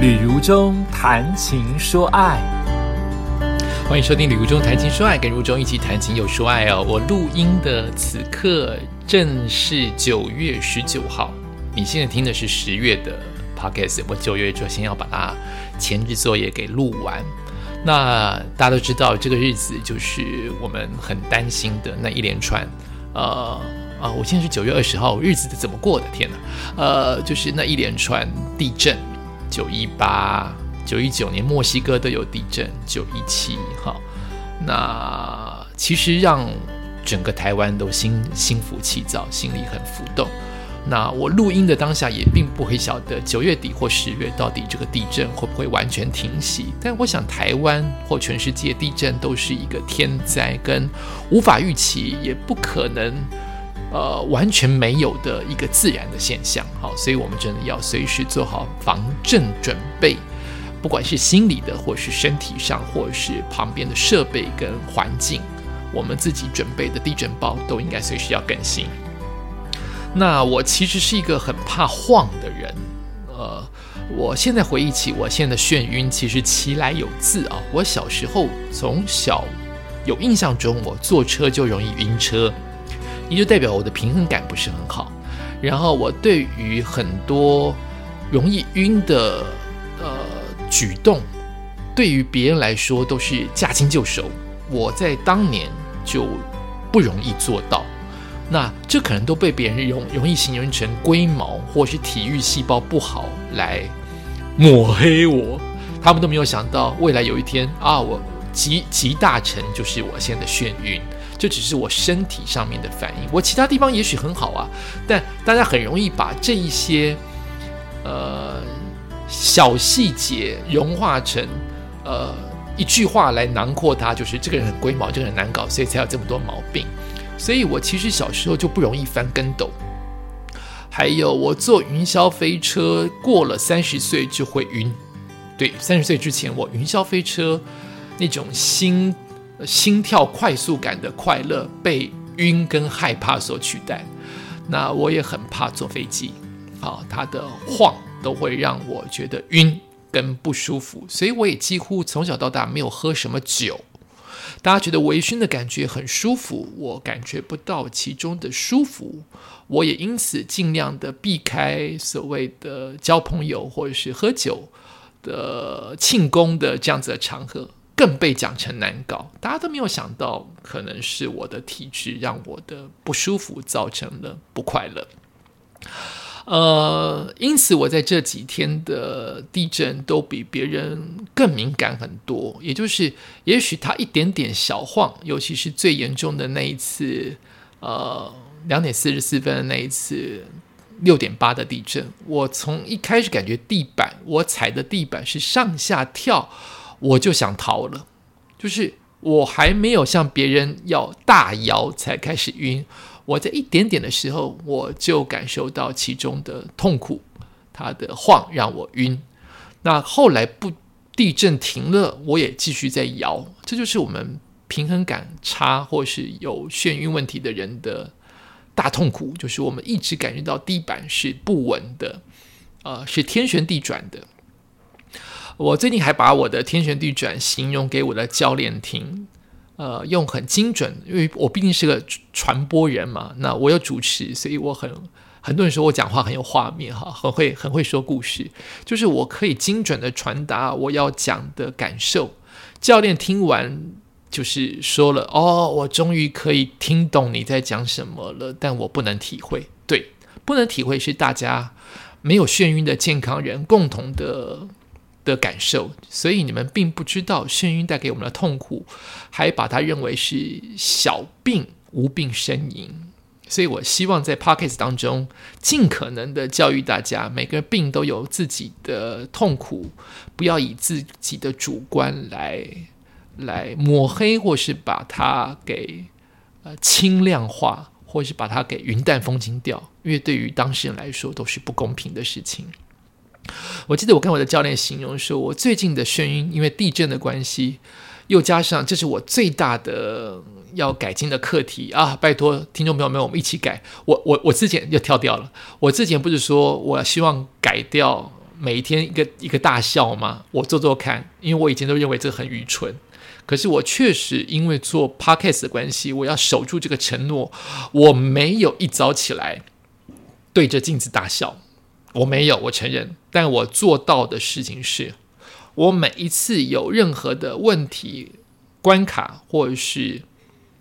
旅如中谈情说爱，欢迎收听《旅如中谈情说爱》，跟如中一起谈情又说爱哦。我录音的此刻正是九月十九号，你现在听的是十月的 podcast。我九月就先要把它前置作业给录完。那大家都知道，这个日子就是我们很担心的那一连串，呃啊，我现在是九月二十号，日子怎么过的？天哪，呃，就是那一连串地震。九一八、九一九年墨西哥都有地震，九一七哈，那其实让整个台湾都心心浮气躁，心里很浮动。那我录音的当下也并不会晓得九月底或十月到底这个地震会不会完全停息。但我想台湾或全世界地震都是一个天灾，跟无法预期，也不可能。呃，完全没有的一个自然的现象，好，所以我们真的要随时做好防震准备，不管是心理的，或是身体上，或是旁边的设备跟环境，我们自己准备的地震包都应该随时要更新。那我其实是一个很怕晃的人，呃，我现在回忆起我现在的眩晕，其实其来有自啊。我小时候从小有印象中，我坐车就容易晕车。也就代表我的平衡感不是很好，然后我对于很多容易晕的呃举动，对于别人来说都是驾轻就熟，我在当年就不容易做到。那这可能都被别人容容易形容成龟毛或是体育细胞不好来抹黑我，他们都没有想到未来有一天啊，我集集大成就是我现在的眩晕。这只是我身体上面的反应，我其他地方也许很好啊，但大家很容易把这一些呃小细节融化成呃一句话来囊括它，就是这个人很龟毛，这个人难搞，所以才有这么多毛病。所以我其实小时候就不容易翻跟斗，还有我坐云霄飞车过了三十岁就会晕，对，三十岁之前我云霄飞车那种心。心跳快速感的快乐被晕跟害怕所取代，那我也很怕坐飞机，啊，它的晃都会让我觉得晕跟不舒服，所以我也几乎从小到大没有喝什么酒。大家觉得微醺的感觉很舒服，我感觉不到其中的舒服，我也因此尽量的避开所谓的交朋友或者是喝酒的庆功的这样子的场合。更被讲成难搞，大家都没有想到，可能是我的体质让我的不舒服造成了不快乐。呃，因此我在这几天的地震都比别人更敏感很多。也就是，也许它一点点小晃，尤其是最严重的那一次，呃，两点四十四分的那一次六点八的地震，我从一开始感觉地板，我踩的地板是上下跳。我就想逃了，就是我还没有像别人要大摇才开始晕，我在一点点的时候我就感受到其中的痛苦，它的晃让我晕。那后来不地震停了，我也继续在摇，这就是我们平衡感差或是有眩晕问题的人的大痛苦，就是我们一直感觉到地板是不稳的，呃，是天旋地转的。我最近还把我的天旋地转形容给我的教练听，呃，用很精准，因为我毕竟是个传播人嘛。那我有主持，所以我很很多人说我讲话很有画面哈，很会很会说故事，就是我可以精准的传达我要讲的感受。教练听完就是说了，哦，我终于可以听懂你在讲什么了，但我不能体会，对，不能体会是大家没有眩晕的健康人共同的。的感受，所以你们并不知道眩晕带给我们的痛苦，还把它认为是小病无病呻吟。所以我希望在 p o c k e t 当中尽可能的教育大家，每个病都有自己的痛苦，不要以自己的主观来来抹黑，或是把它给呃轻量化，或是把它给云淡风轻掉，因为对于当事人来说都是不公平的事情。我记得我跟我的教练形容说，我最近的眩晕，因为地震的关系，又加上这是我最大的要改进的课题啊！拜托听众朋友们，我们一起改。我我我之前就跳掉了。我之前不是说我希望改掉每一天一个一个大笑吗？我做做看，因为我以前都认为这很愚蠢。可是我确实因为做 podcast 的关系，我要守住这个承诺，我没有一早起来对着镜子大笑，我没有，我承认。但我做到的事情是，我每一次有任何的问题、关卡，或者是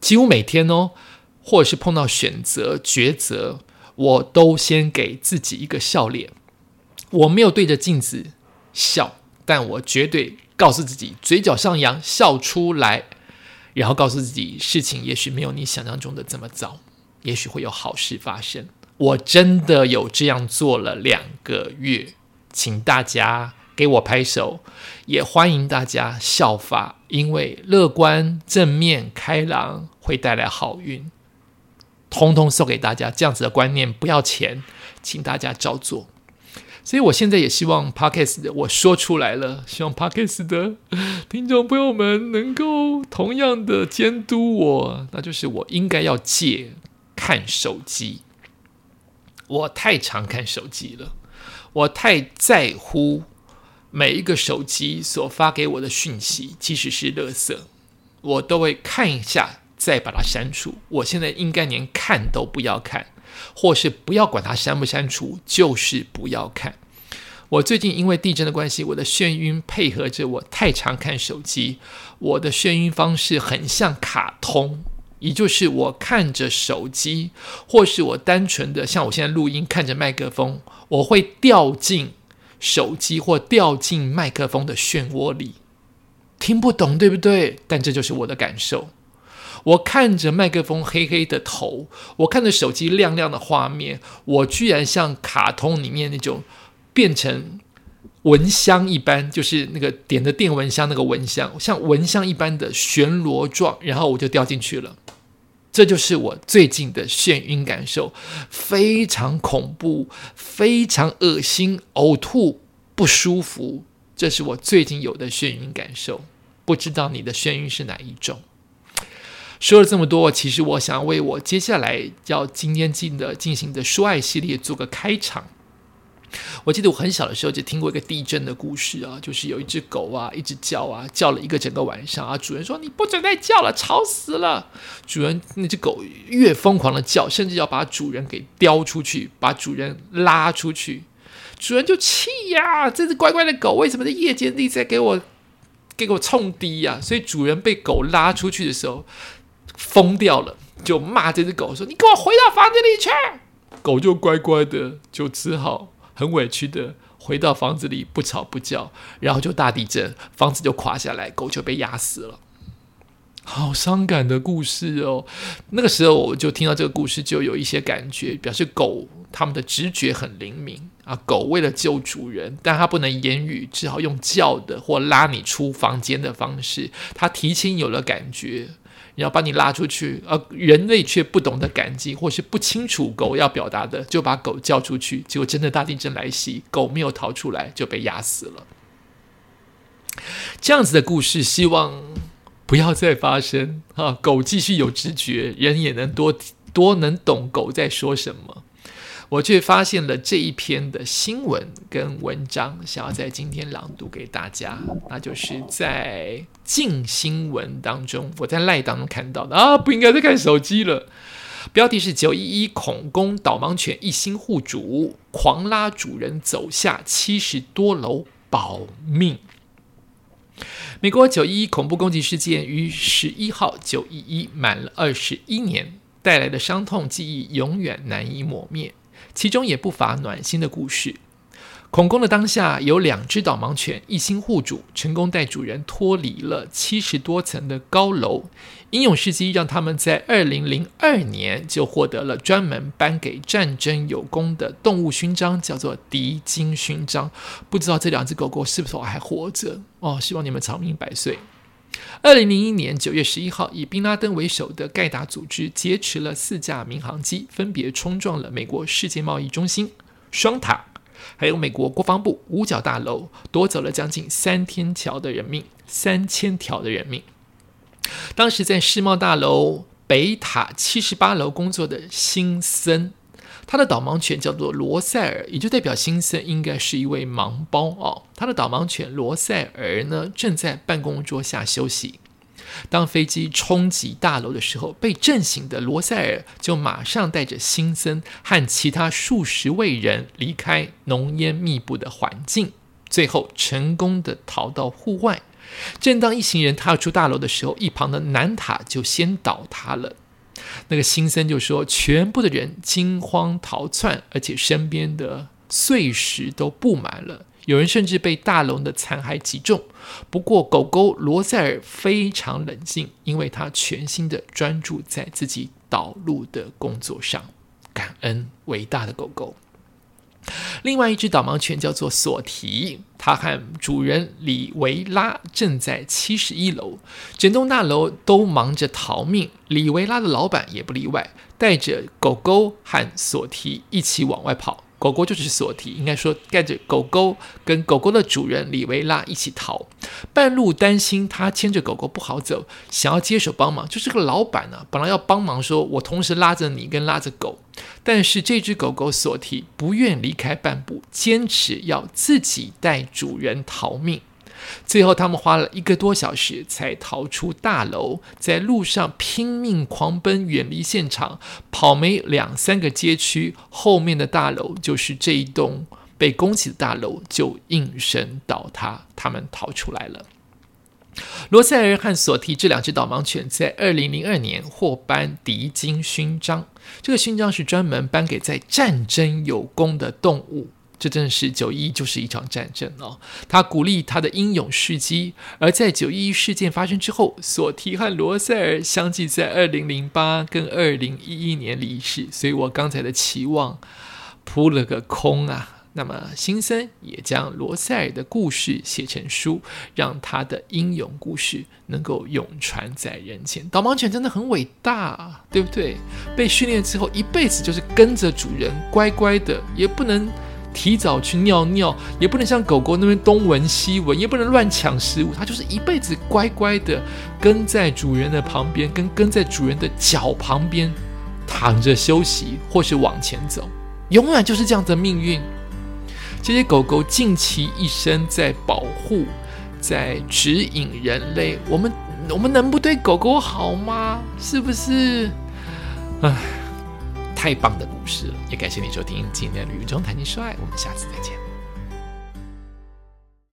几乎每天哦，或者是碰到选择抉择，我都先给自己一个笑脸。我没有对着镜子笑，但我绝对告诉自己，嘴角上扬，笑出来，然后告诉自己，事情也许没有你想象中的这么糟，也许会有好事发生。我真的有这样做了两个月，请大家给我拍手，也欢迎大家效法，因为乐观、正面、开朗会带来好运，通通送给大家。这样子的观念不要钱，请大家照做。所以，我现在也希望 Parkes 的我说出来了，希望 Parkes 的听众朋友们能够同样的监督我，那就是我应该要戒看手机。我太常看手机了，我太在乎每一个手机所发给我的讯息，即使是垃圾，我都会看一下再把它删除。我现在应该连看都不要看。或是不要管它删不删除，就是不要看。我最近因为地震的关系，我的眩晕配合着我太常看手机，我的眩晕方式很像卡通，也就是我看着手机，或是我单纯的像我现在录音看着麦克风，我会掉进手机或掉进麦克风的漩涡里，听不懂对不对？但这就是我的感受。我看着麦克风黑黑的头，我看着手机亮亮的画面，我居然像卡通里面那种变成蚊香一般，就是那个点的电蚊香那个蚊香，像蚊香一般的旋螺状，然后我就掉进去了。这就是我最近的眩晕感受，非常恐怖，非常恶心，呕吐，不舒服。这是我最近有的眩晕感受，不知道你的眩晕是哪一种？说了这么多，其实我想为我接下来要今天进的进行的说爱系列做个开场。我记得我很小的时候就听过一个地震的故事啊，就是有一只狗啊，一直叫啊，叫了一个整个晚上啊，主人说你不准再叫了，吵死了。主人那只狗越疯狂的叫，甚至要把主人给叼出去，把主人拉出去。主人就气呀，这只乖乖的狗为什么在夜间一直在给我给我冲低呀？所以主人被狗拉出去的时候。疯掉了，就骂这只狗说：“你给我回到房子里去！”狗就乖乖的，就只好很委屈的回到房子里，不吵不叫。然后就大地震，房子就垮下来，狗就被压死了。好伤感的故事哦！那个时候我就听到这个故事，就有一些感觉，表示狗它们的直觉很灵敏啊。狗为了救主人，但它不能言语，只好用叫的或拉你出房间的方式，它提前有了感觉。要把你拉出去，而人类却不懂得感激，或是不清楚狗要表达的，就把狗叫出去。结果真的大地震来袭，狗没有逃出来，就被压死了。这样子的故事，希望不要再发生啊！狗继续有直觉，人也能多多能懂狗在说什么。我却发现了这一篇的新闻跟文章，想要在今天朗读给大家。那就是在静新闻当中，我在赖当中看到的啊，不应该再看手机了。标题是“九一一恐攻导盲犬一心护主，狂拉主人走下七十多楼保命”。美国九一一恐怖攻击事件于十一号九一一满了二十一年，带来的伤痛记忆永远难以抹灭。其中也不乏暖心的故事。恐攻的当下，有两只导盲犬一心护主，成功带主人脱离了七十多层的高楼。英勇事迹让他们在二零零二年就获得了专门颁给战争有功的动物勋章，叫做迪金勋章。不知道这两只狗狗是否还活着？哦，希望你们长命百岁。二零零一年九月十一号，以宾拉登为首的盖达组织劫持了四架民航机，分别冲撞了美国世界贸易中心双塔，还有美国国防部五角大楼，夺走了将近三天桥的人命，三千条的人命。当时在世贸大楼北塔七十八楼工作的辛森，他的导盲犬叫做罗塞尔，也就代表新森应该是一位盲包哦。他的导盲犬罗塞尔呢，正在办公桌下休息。当飞机冲击大楼的时候，被震醒的罗塞尔就马上带着新森和其他数十位人离开浓烟密布的环境，最后成功的逃到户外。正当一行人踏出大楼的时候，一旁的南塔就先倒塌了。那个新森就说，全部的人惊慌逃窜，而且身边的碎石都布满了。有人甚至被大龙的残骸击中，不过狗狗罗塞尔非常冷静，因为他全心的专注在自己导路的工作上。感恩伟大的狗狗。另外一只导盲犬叫做索提，它和主人里维拉正在七十一楼，整栋大楼都忙着逃命，里维拉的老板也不例外，带着狗狗和索提一起往外跑。狗狗就是索提，应该说带着狗狗跟狗狗的主人李维拉一起逃。半路担心他牵着狗狗不好走，想要接手帮忙。就是个老板呢，本来要帮忙，说我同时拉着你跟拉着狗，但是这只狗狗索提不愿离开半步，坚持要自己带主人逃命。最后，他们花了一个多小时才逃出大楼，在路上拼命狂奔，远离现场。跑没两三个街区，后面的大楼就是这一栋被攻击的大楼，就应声倒塌。他们逃出来了。罗塞尔和索提这两只导盲犬在二零零二年获颁迪金勋章，这个勋章是专门颁给在战争有功的动物。这真的是九一就是一场战争哦。他鼓励他的英勇事迹，而在九一事件发生之后，索提和罗塞尔相继在二零零八跟二零一一年离世，所以我刚才的期望扑了个空啊。那么辛森也将罗塞尔的故事写成书，让他的英勇故事能够永传在人间。导盲犬真的很伟大，对不对？被训练之后，一辈子就是跟着主人，乖乖的，也不能。提早去尿尿，也不能像狗狗那边东闻西闻，也不能乱抢食物。它就是一辈子乖乖的跟在主人的旁边，跟跟在主人的脚旁边躺着休息，或是往前走，永远就是这样的命运。这些狗狗尽其一生在保护，在指引人类。我们我们能不对狗狗好吗？是不是？唉。太棒的故事了，也感谢你收听今天的《旅中谈情说爱》，我们下次再见。